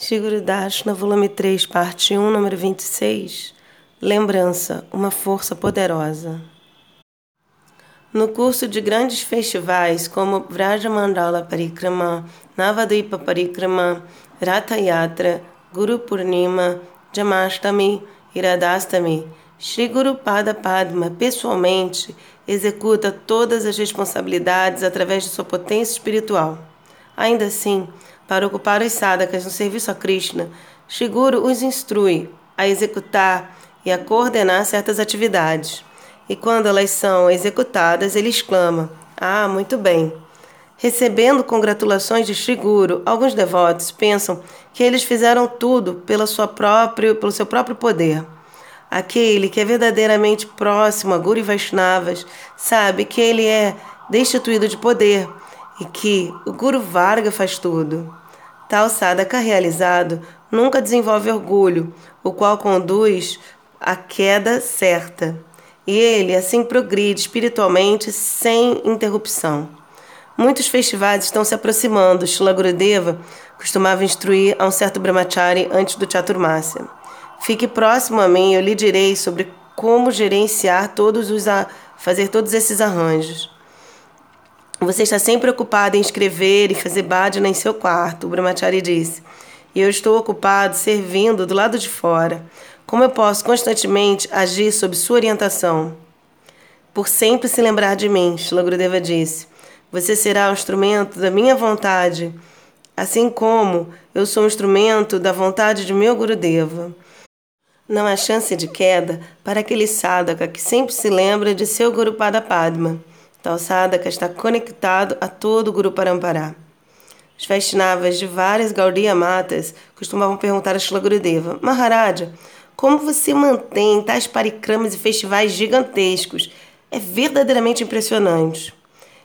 Shiguru Dashna, volume 3, parte 1, número 26. Lembrança, uma força poderosa. No curso de grandes festivais como Vraja Mandala Parikrama, Navadvipa Parikrama, Ratha Yatra, Guru Purnima, Jamashtami e Radhastami, Shri Guru Pada Padma pessoalmente executa todas as responsabilidades através de sua potência espiritual. Ainda assim, para ocupar os sadakas no serviço a Krishna, Shiguro os instrui a executar e a coordenar certas atividades. E quando elas são executadas, ele exclama: Ah, muito bem. Recebendo congratulações de Shiguro, alguns devotos pensam que eles fizeram tudo pela sua própria, pelo seu próprio poder. Aquele que é verdadeiramente próximo a Guru e Vaishnavas sabe que ele é destituído de poder e que o Guru Varga faz tudo. Tal sadhaka realizado nunca desenvolve orgulho, o qual conduz à queda certa. E ele assim progride espiritualmente sem interrupção. Muitos festivais estão se aproximando. Shila Gurudeva costumava instruir a um certo brahmachari antes do Chaturmasya. Fique próximo a mim, eu lhe direi sobre como gerenciar todos os a fazer todos esses arranjos. Você está sempre ocupado em escrever e fazer bhajana em seu quarto, o Brahmachari disse. E eu estou ocupado servindo do lado de fora. Como eu posso constantemente agir sob sua orientação? Por sempre se lembrar de mim, Shila Gurudeva disse. Você será o instrumento da minha vontade, assim como eu sou o instrumento da vontade de meu Gurudeva. Não há chance de queda para aquele sadhaka que sempre se lembra de seu Guru Pada Padma. Tal sadhaka está conectado a todo o Guru Parampara. Os Vaishnavas de várias Gaudiya Matas costumavam perguntar a Shila Gurudeva, Maharaja, como você mantém tais parikramas e festivais gigantescos? É verdadeiramente impressionante.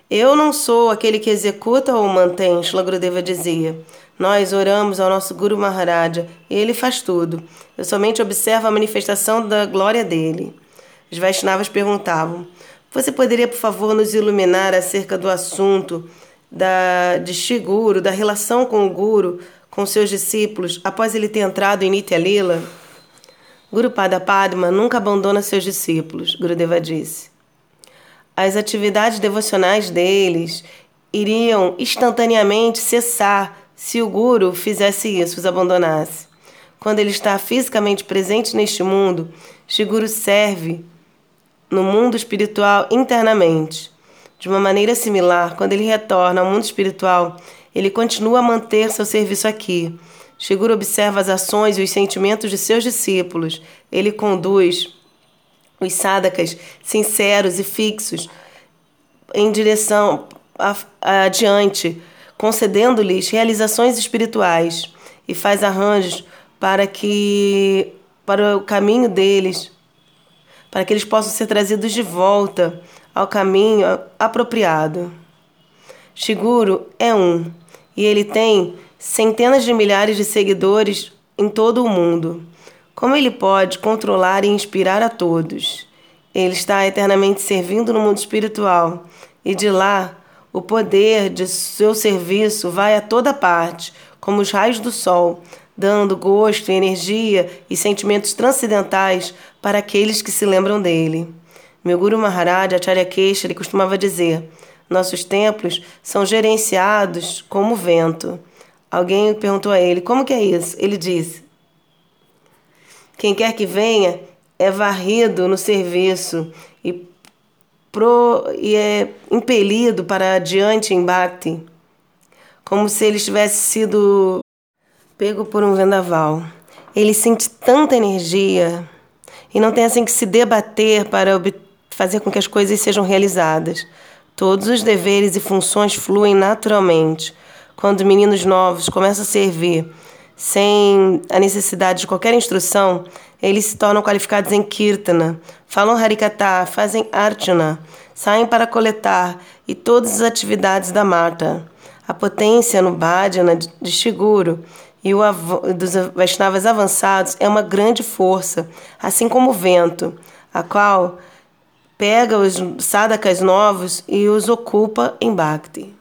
Eu não sou aquele que executa ou mantém, Shila Gurudeva dizia. Nós oramos ao nosso Guru Maharaja e ele faz tudo. Eu somente observo a manifestação da glória dele. Os Vaishnavas perguntavam, você poderia, por favor, nos iluminar acerca do assunto da, de Shiguru, da relação com o Guru, com seus discípulos, após ele ter entrado em Nitya? Guru Pada Padma nunca abandona seus discípulos, Gurudeva disse. As atividades devocionais deles iriam instantaneamente cessar se o Guru fizesse isso, os abandonasse. Quando ele está fisicamente presente neste mundo, Shiguru serve no mundo espiritual internamente. De uma maneira similar, quando ele retorna ao mundo espiritual, ele continua a manter seu serviço aqui. Shiguro observa as ações e os sentimentos de seus discípulos. Ele conduz os sadakas sinceros e fixos em direção adiante, concedendo-lhes realizações espirituais e faz arranjos para que para o caminho deles para que eles possam ser trazidos de volta ao caminho apropriado. Shiguro é um e ele tem centenas de milhares de seguidores em todo o mundo. Como ele pode controlar e inspirar a todos? Ele está eternamente servindo no mundo espiritual e de lá o poder de seu serviço vai a toda parte, como os raios do sol, dando gosto, energia e sentimentos transcendentais para aqueles que se lembram dele. Meu Guru Maharaj Acharya Keshari costumava dizer: nossos templos são gerenciados como vento. Alguém perguntou a ele: como que é isso? Ele disse: quem quer que venha é varrido no serviço e, pro, e é impelido para adiante em Bhakti, como se ele tivesse sido pego por um vendaval. Ele sente tanta energia e não tem assim que se debater para fazer com que as coisas sejam realizadas. Todos os deveres e funções fluem naturalmente. Quando meninos novos começam a servir sem a necessidade de qualquer instrução, eles se tornam qualificados em Kirtana, falam Harikata, fazem Archana, saem para coletar e todas as atividades da mata. A potência no Bhajana de Shiguro e o dos Vaishnavas avançados é uma grande força, assim como o vento, a qual pega os sadhakas novos e os ocupa em Bhakti.